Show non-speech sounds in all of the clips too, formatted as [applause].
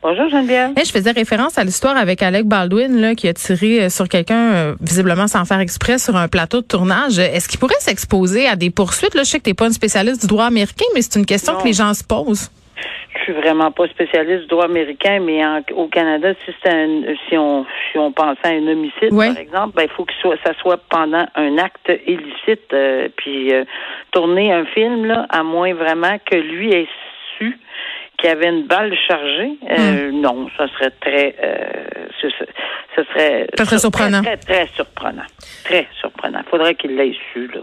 Bonjour Geneviève. Hey, je faisais référence à l'histoire avec Alec Baldwin là, qui a tiré euh, sur quelqu'un, euh, visiblement sans faire exprès, sur un plateau de tournage. Est-ce qu'il pourrait s'exposer à des poursuites? Là, je sais que tu pas une spécialiste du droit américain, mais c'est une question Non. que les gens se posent. Je suis vraiment pas spécialiste du droit américain, mais en- au Canada, si un, si on si on pensait à un homicide, par exemple, ben il faut que soit, ça soit pendant un acte illicite. euh, puis euh, tourner un film là, à moins vraiment que lui ait su qu'il y avait une balle chargée, euh, non, ça serait très, euh, ce, ce- ce serait Ça serait surprenant. Très, très, très surprenant, très surprenant. Faudrait qu'il l'ait su là.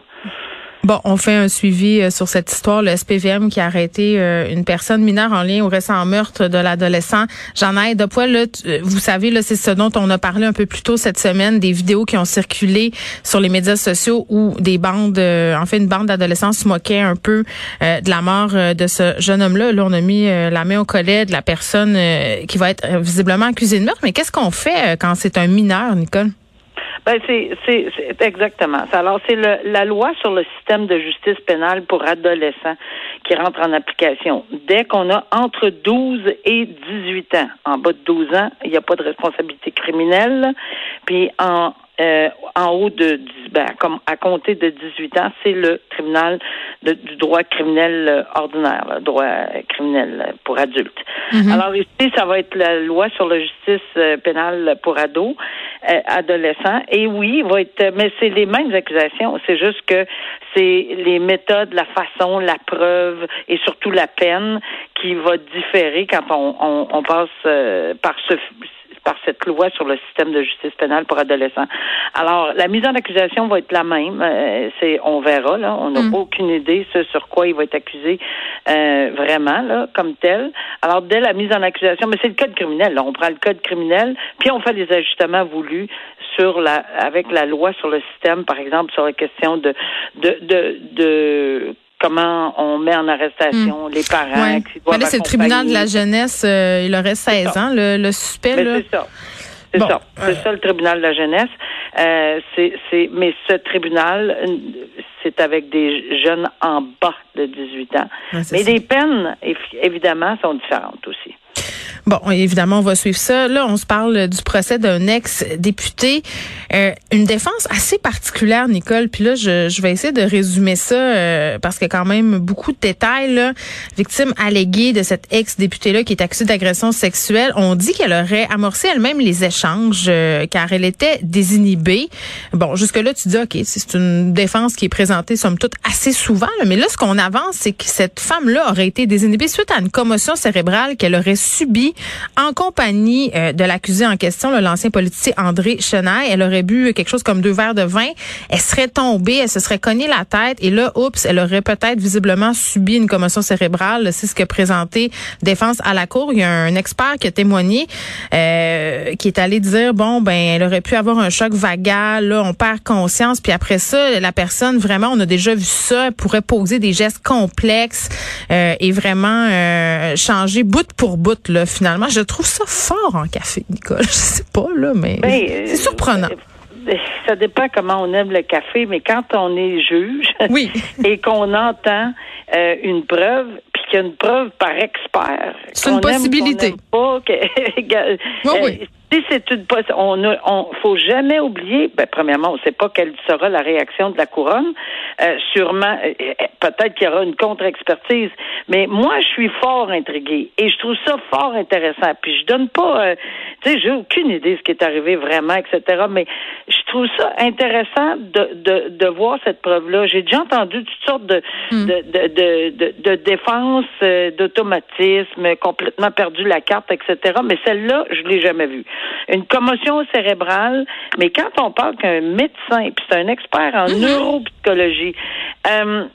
Bon, on fait un suivi euh, sur cette histoire, le SPVM qui a arrêté euh, une personne mineure en lien au récent meurtre de l'adolescent Jean ai de poil, là, tu- euh, vous savez, là, c'est ce dont on a parlé un peu plus tôt cette semaine, des vidéos qui ont circulé sur les médias sociaux où des bandes, euh, en fait, une bande d'adolescents se moquait un peu euh, de la mort euh, de ce jeune homme-là. Là, on a mis la main au collet de la personne qui va être visiblement accusée de meurtre. Mais qu'est-ce qu'on fait quand c'est un mineur, Nicole? Ben c'est exactement. ça. Alors c'est le, la loi sur le système de justice pénale pour adolescents qui rentre en application. Dès qu'on a entre 12 et 18 ans, en bas de 12 ans, il n'y a pas de responsabilité criminelle. Puis en euh, en haut de 10, ben, comme à compter de 18 ans, c'est le tribunal de- du droit criminel euh, ordinaire, le droit criminel pour adultes. Alors ici, ça va être la loi sur la justice euh, pénale pour ados, euh, adolescents. Et oui, va être, mais c'est les mêmes accusations. C'est juste que c'est les méthodes, la façon, la preuve et surtout la peine qui va différer quand on, on, on passe par ce par cette loi sur le système de justice pénale pour adolescents. Alors, la mise en accusation va être la même. Euh, c'est, on verra là. On n'a Mm. aucune idée ce sur quoi il va être accusé euh, vraiment là, comme tel. Alors, dès la mise en accusation, mais c'est le code criminel. Là. On prend le code criminel, puis on fait les ajustements voulus sur la avec la loi sur le système, par exemple, sur la question de de de, de comment on met en arrestation les parents Ouais. qui doivent Mais là, c'est le tribunal de la jeunesse. euh, il aurait 16 ça. ans, le, le suspect. Mais là. c'est ça. C'est Bon, ça. C'est ça le tribunal de la jeunesse. Euh, c'est, c'est, mais ce tribunal, euh, c'est avec des jeunes en bas de 18 ans. Ouais, mais ça. les peines, évidemment, sont différentes aussi. Bon, évidemment, on va suivre ça. Là, on se parle du procès d'un ex-député. Euh, une défense assez particulière, Nicole. Puis là, je, je vais essayer de résumer ça euh, parce qu'il y a quand même beaucoup de détails. Là. Victime alléguée de cet ex-député-là qui est accusé d'agression sexuelle. On dit qu'elle aurait amorcé elle-même les échanges euh, car elle était désinhibée. Bon, jusque-là, tu dis, OK, c'est une défense qui est présentée, somme toute, assez souvent. là. mais là, ce qu'on avance, c'est que cette femme-là aurait été désinhibée suite à une commotion cérébrale qu'elle aurait subie en compagnie euh, de l'accusé en question, l'ancien politicien André Chenaille. Elle aurait bu quelque chose comme deux verres de vin. Elle serait tombée, elle se serait cognée la tête et là, oups, elle aurait peut-être visiblement subi une commotion cérébrale. C'est ce que présenté défense à la cour. Il y a un expert qui a témoigné, euh, qui est allé dire bon ben, elle aurait pu avoir un choc vagal. Là, on perd conscience. Puis après ça, la personne vraiment, on a déjà vu ça, elle pourrait poser des gestes complexes euh, et vraiment euh, changer bout pour bout. Là, finalement, je trouve ça fort en café, Nicole. [laughs] Je sais pas là, mais Ben, c'est surprenant. euh, Ça dépend comment on aime le café, mais quand on est juge Oui. [laughs] et qu'on entend euh, une preuve, puis qu'il y a une preuve par expert, C'est une possibilité. qu'on aime pas, [laughs] que- Oui, oui. Si c'est une on ne on faut jamais oublier, ben, premièrement, on ne sait pas quelle sera la réaction de la couronne. Euh, sûrement, euh, euh, peut-être qu'il y aura une contre-expertise. Mais moi, je suis fort intriguée et je trouve ça fort intéressant. Puis je donne pas, tu sais, j'ai aucune idée de ce qui est arrivé vraiment, etc. Mais je trouve ça intéressant de, de, de voir cette preuve-là. J'ai déjà entendu toutes sortes de, hmm. de, de, de, de, défense, d'automatisme, complètement perdu la carte, etc. Mais celle-là, je l'ai jamais vue une commotion cérébrale, mais quand on parle qu'un médecin, puis c'est un expert en mhm. neuropsychologie, euh,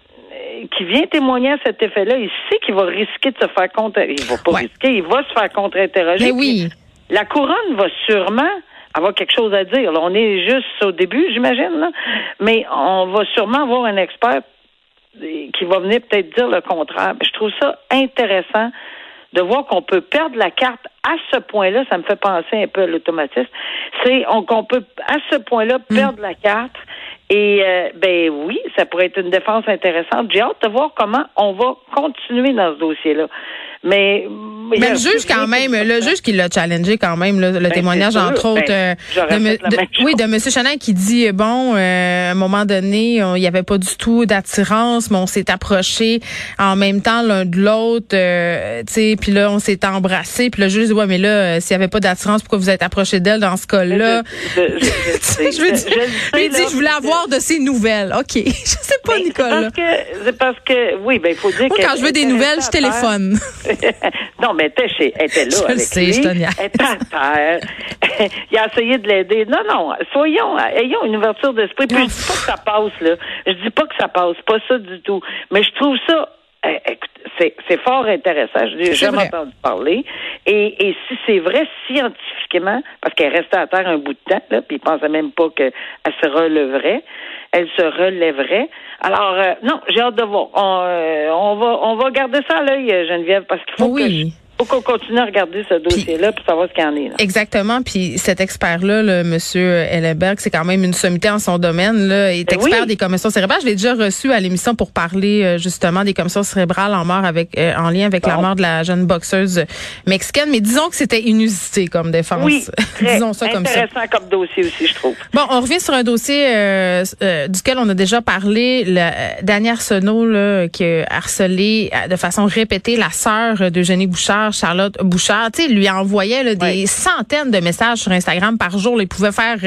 qui vient témoigner à cet effet-là, il sait qu'il va risquer de se faire contre, il va pas risquer, il va se faire contre-interroger. oui. La couronne va sûrement avoir quelque chose à dire. on est juste au début, j'imagine, mais on va sûrement avoir un expert qui va venir peut-être dire le contraire. Je trouve ça intéressant de voir qu'on peut perdre la carte à ce point-là, ça me fait penser un peu à l'automatisme, c'est qu'on peut à ce point-là hmm. perdre la carte. Et euh, ben oui, ça pourrait être une défense intéressante. J'ai hâte de voir comment on va continuer dans ce dossier-là. Mais, mais le juge quand même, le juge qui l'a challengé quand même, le, ben, témoignage entre autres ben, euh, de, oui de Monsieur Chanel qui dit bon, euh, à un moment donné, il n'y avait pas du tout d'attirance, mais on s'est approché en même temps l'un de l'autre, euh, tu sais, puis là on s'est embrassé, puis le juge dit ouais mais là s'il n'y avait pas d'attirance, pourquoi vous êtes approché d'elle dans ce cas-là? [laughs] Je, veux dire, il dit je voulais avoir de ses nouvelles. Ok, [laughs] je sais pas Nicole. C'est parce que oui, ben il faut dire que quand je veux des nouvelles, je téléphone. [laughs] [laughs] non, mais elle était, elle était là je avec sais, lui. Je elle était à terre. [laughs] il a essayé de l'aider. Non, non, soyons, ayons une ouverture d'esprit. Puis je dis pas que ça passe, là. Je dis pas que ça passe, pas ça du tout. Mais je trouve ça c'est, c'est fort intéressant. Je n'ai jamais entendu parler. Et, et si c'est vrai scientifiquement, parce qu'elle restait à terre un bout de temps, là, puis il pensait même pas qu'elle se relèverait, elle se relèverait. Alors, euh, non, j'ai hâte de voir. On, euh, on, va, on va garder ça à l'œil, Geneviève, parce qu'il faut oui faut qu'on continue à regarder ce dossier-là pour savoir ce qu'il y en est. Là. Exactement. Puis cet expert-là, le monsieur Ellenberg, c'est quand même une sommité en son domaine. Là, il est ben expert des commissions cérébrales. Je l'ai déjà reçu à l'émission pour parler euh, justement des commissions cérébrales en mort avec euh, en lien avec la mort de la jeune boxeuse mexicaine. Mais disons que c'était inusité comme défense. Oui, [laughs] disons ça comme ça. Intéressant comme dossier aussi, je trouve. Bon, on revient sur un dossier euh, duquel on a déjà parlé. La, Danielle Arsenault, là, qui a harcelé de façon répétée la sœur de Jenny Charlotte Bouchard, tu sais, lui envoyait des centaines de messages sur Instagram par jour. il pouvait faire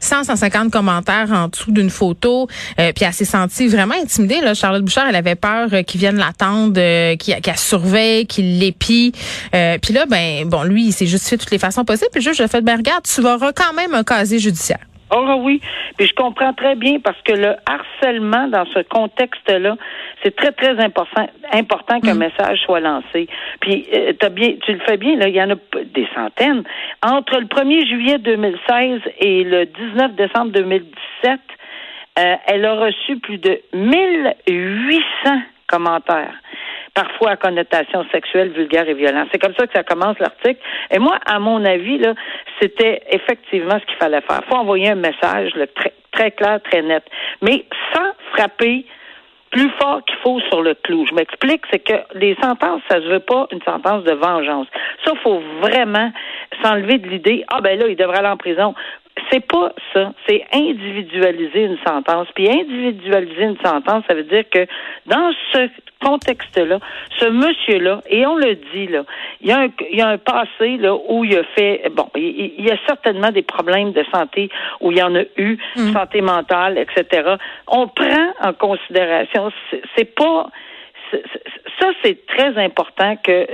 100, euh, 150 commentaires en dessous d'une photo. Euh, puis elle s'est sentie vraiment intimidée. Là. Charlotte Bouchard, elle avait peur euh, qu'il vienne l'attendre, qu'elle surveille, qu'il l'épie. puis là, ben bon, lui, il s'est justifié de toutes les façons possibles. Puis le juge a fait, ben regarde, tu auras quand même un casier judiciaire. Oh oui, puis je comprends très bien parce que le harcèlement dans ce contexte-là, c'est très très important important qu'un mm. message soit lancé. Puis euh, as bien, tu le fais bien là, il y en a des centaines entre le 1er juillet 2016 et le 19 décembre 2017. Euh, elle a reçu plus de 1800 commentaires parfois à connotation sexuelle, vulgaire et violente. C'est comme ça que ça commence l'article. Et moi, à mon avis, là, c'était effectivement ce qu'il fallait faire. Il faut envoyer un message très, très clair, très net, mais sans frapper plus fort qu'il faut sur le clou. Je m'explique, c'est que les sentences, ça se veut pas une sentence de vengeance. Ça, faut vraiment s'enlever de l'idée, ah ben là, il devrait aller en prison. C'est pas ça. C'est individualiser une sentence. Puis individualiser une sentence, ça veut dire que dans ce contexte-là, ce monsieur-là, et on le dit, là, il y a un, il y a un passé là, où il a fait, bon, il, y a certainement des problèmes de santé où il y en a eu, mm. santé mentale, etc. On prend en considération, c'est pas ça, c'est très important que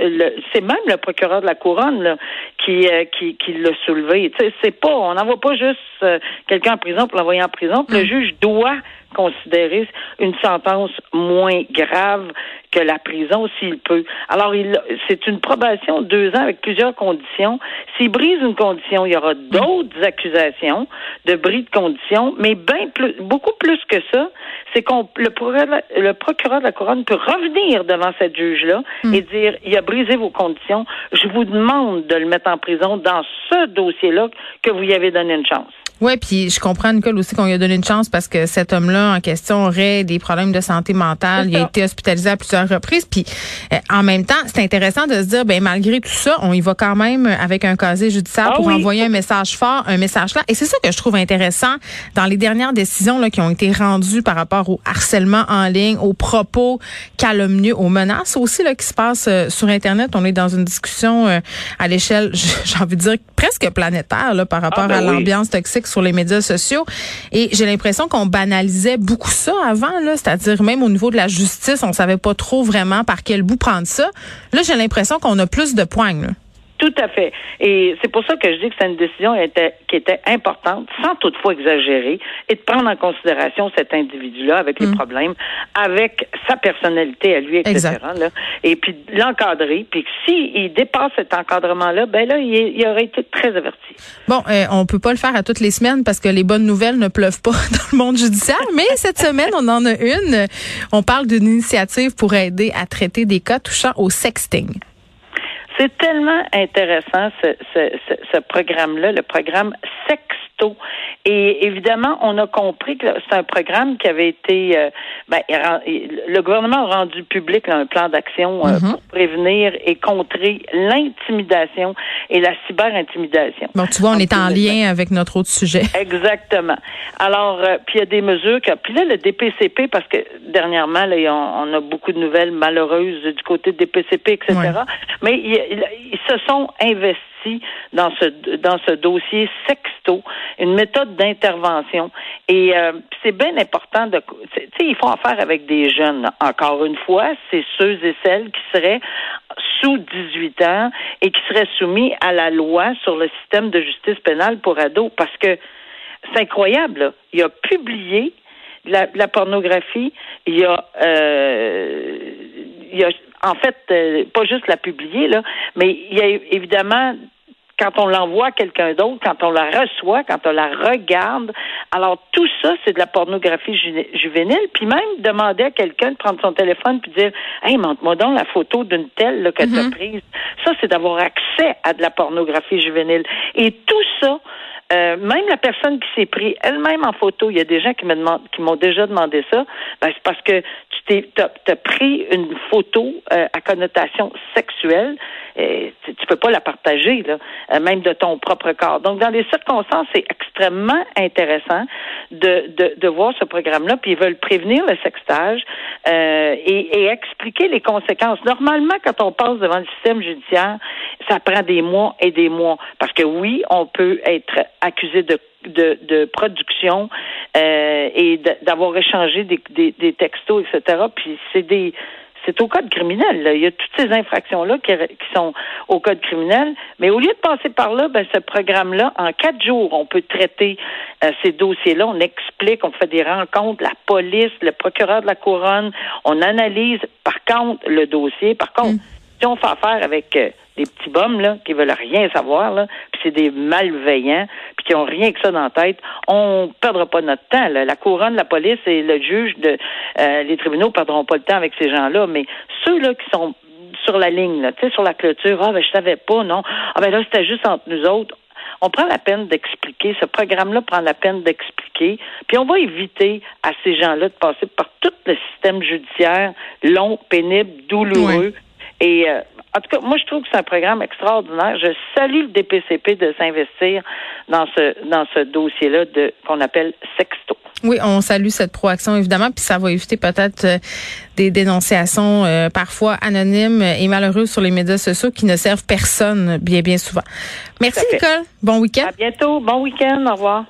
c'est même le procureur de la couronne là, qui, euh, qui, qui l'a soulevé. C'est pas, on n'envoie pas juste euh, quelqu'un en prison pour l'envoyer en prison. Le mm. juge doit considérer une sentence moins grave que la prison s'il peut. Alors, il, c'est une probation de deux ans avec plusieurs conditions. S'il brise une condition, il y aura d'autres accusations de bris de conditions, mais bien plus, beaucoup plus que ça, c'est qu'on le procureur, le procureur de la couronne peut revenir devant cette juge-là hmm. et dire il a brisé vos conditions, je vous demande de le mettre en prison dans ce dossier-là que vous y avez donné une chance. Oui, puis je comprends, Nicole, aussi qu'on lui a donné une chance parce que cet homme-là en question aurait des problèmes de santé mentale. Il a été hospitalisé à plusieurs reprises. Puis euh, en même temps, c'est intéressant de se dire, ben malgré tout ça, on y va quand même avec un casier judiciaire Ah pour oui. envoyer un message fort, un message clair. Et c'est ça que je trouve intéressant dans les dernières décisions là, qui ont été rendues par rapport au harcèlement en ligne, aux propos calomnieux, aux menaces aussi là, qui se passent euh, sur Internet. On est dans une discussion euh, à l'échelle, [laughs] j'ai envie de dire, presque planétaire là, par rapport Ah, ben à oui. l'ambiance sur les médias sociaux. Et j'ai l'impression qu'on banalisait beaucoup ça avant, là, c'est-à-dire même au niveau de la justice, on savait pas trop vraiment par quel bout prendre ça. Là, j'ai l'impression qu'on a plus de poignes. Tout à fait. Et c'est pour ça que je dis que c'est une décision était- qui était importante, sans toutefois exagérer, et de prendre en considération cet individu-là avec les problèmes, avec sa personnalité à lui, etc. Exact. là. et puis de l'encadrer. Puis s'il dépasse cet encadrement-là, ben là, il, est- il aurait été très averti. Bon, euh, on peut pas le faire à toutes les semaines parce que les bonnes nouvelles ne pleuvent pas [laughs] dans le monde judiciaire, mais cette semaine, on en a une. On parle d'une initiative pour aider à traiter des cas touchant au sexting. C'est tellement intéressant ce, ce, ce, programme-là, le programme Et évidemment, on a compris que c'est un programme qui avait été, euh, ben, le gouvernement a rendu public là, un plan d'action euh, Mhm. pour prévenir et contrer l'intimidation et la cyberintimidation. Bon, tu vois, on est en 2020. lien avec notre autre sujet. [laughs] Exactement. Alors, euh, puis il y a des mesures que, puis là le DPCP parce que dernièrement là, on a beaucoup de nouvelles malheureuses du côté de DPCP, etc. Ouais. Mais il- il- ils se sont investis dans ce dans ce dossier sexto, une méthode d'intervention. Et euh, c'est bien important de, tu sais, ils font affaire avec des jeunes. Encore une fois, c'est ceux et celles qui seraient sous 18 ans et qui seraient soumis à la loi sur le système de justice pénale pour ados parce que c'est incroyable. Là. Il a publié la, la pornographie. Il a, euh, il a en fait euh, pas juste la publier là, mais il y a évidemment quand on l'envoie à quelqu'un d'autre, quand on la reçoit, quand on la regarde. Alors, tout ça, c'est de la pornographie ju- juvénile. Puis même demander à quelqu'un de prendre son téléphone puis dire Hey, montre-moi donc la photo d'une telle là, que tu as prise. Ça, c'est d'avoir accès à de la pornographie juvénile. Et tout ça, euh, même la personne qui s'est pris elle-même en photo, il y a des gens qui qui m'ont déjà demandé ça, ben, c'est parce que tu t'es, t'as, t'as pris une photo euh, à connotation sexuelle, et tu, peux pas la partager, là, euh, même de ton propre corps. Donc, dans les circonstances, c'est extrêmement intéressant de, de, de voir ce programme-là, puis ils veulent prévenir le sextage euh, et, et expliquer les conséquences. Normalement, quand on passe devant le système judiciaire, ça prend des mois et des mois, parce que oui, on peut être accusé de de, de production euh, et d'avoir échangé des, des, des textos, etc. Puis c'est des c'est au code criminel. Là. Il y a toutes ces infractions-là qui, sont au code criminel. Mais au lieu de passer par là, ben, ce programme-là, en quatre jours, on peut traiter euh, ces dossiers-là. On explique, on fait des rencontres, la police, le procureur de la couronne, on analyse par contre le dossier. Par contre, si on fait affaire avec euh, des petits bums là, qui veulent rien savoir, là, puis c'est des malveillants, puis qui ont rien que ça dans la tête, on perdra pas notre temps. là. La couronne, la police et le juge de euh, les tribunaux perdront pas le temps avec ces gens-là, mais ceux là qui sont sur la ligne, là, sur la clôture, ah ben je savais pas, non. Ah ben là, c'était juste entre nous autres. On prend la peine d'expliquer, ce programme-là prend la peine d'expliquer, puis on va éviter à ces gens-là de passer par tout le système judiciaire long, pénible, douloureux. Et euh, en tout cas, moi, je trouve que c'est un programme extraordinaire. Je salue le DPCP de s'investir dans ce dans ce dossier-là de qu'on appelle sexto. Oui, on salue cette proaction évidemment, puis ça va éviter peut-être euh, des dénonciations euh, parfois anonymes et malheureuses sur les médias sociaux qui ne servent personne bien bien souvent. Merci. Nicole, bon week-end. À bientôt. Bon week-end. Au revoir.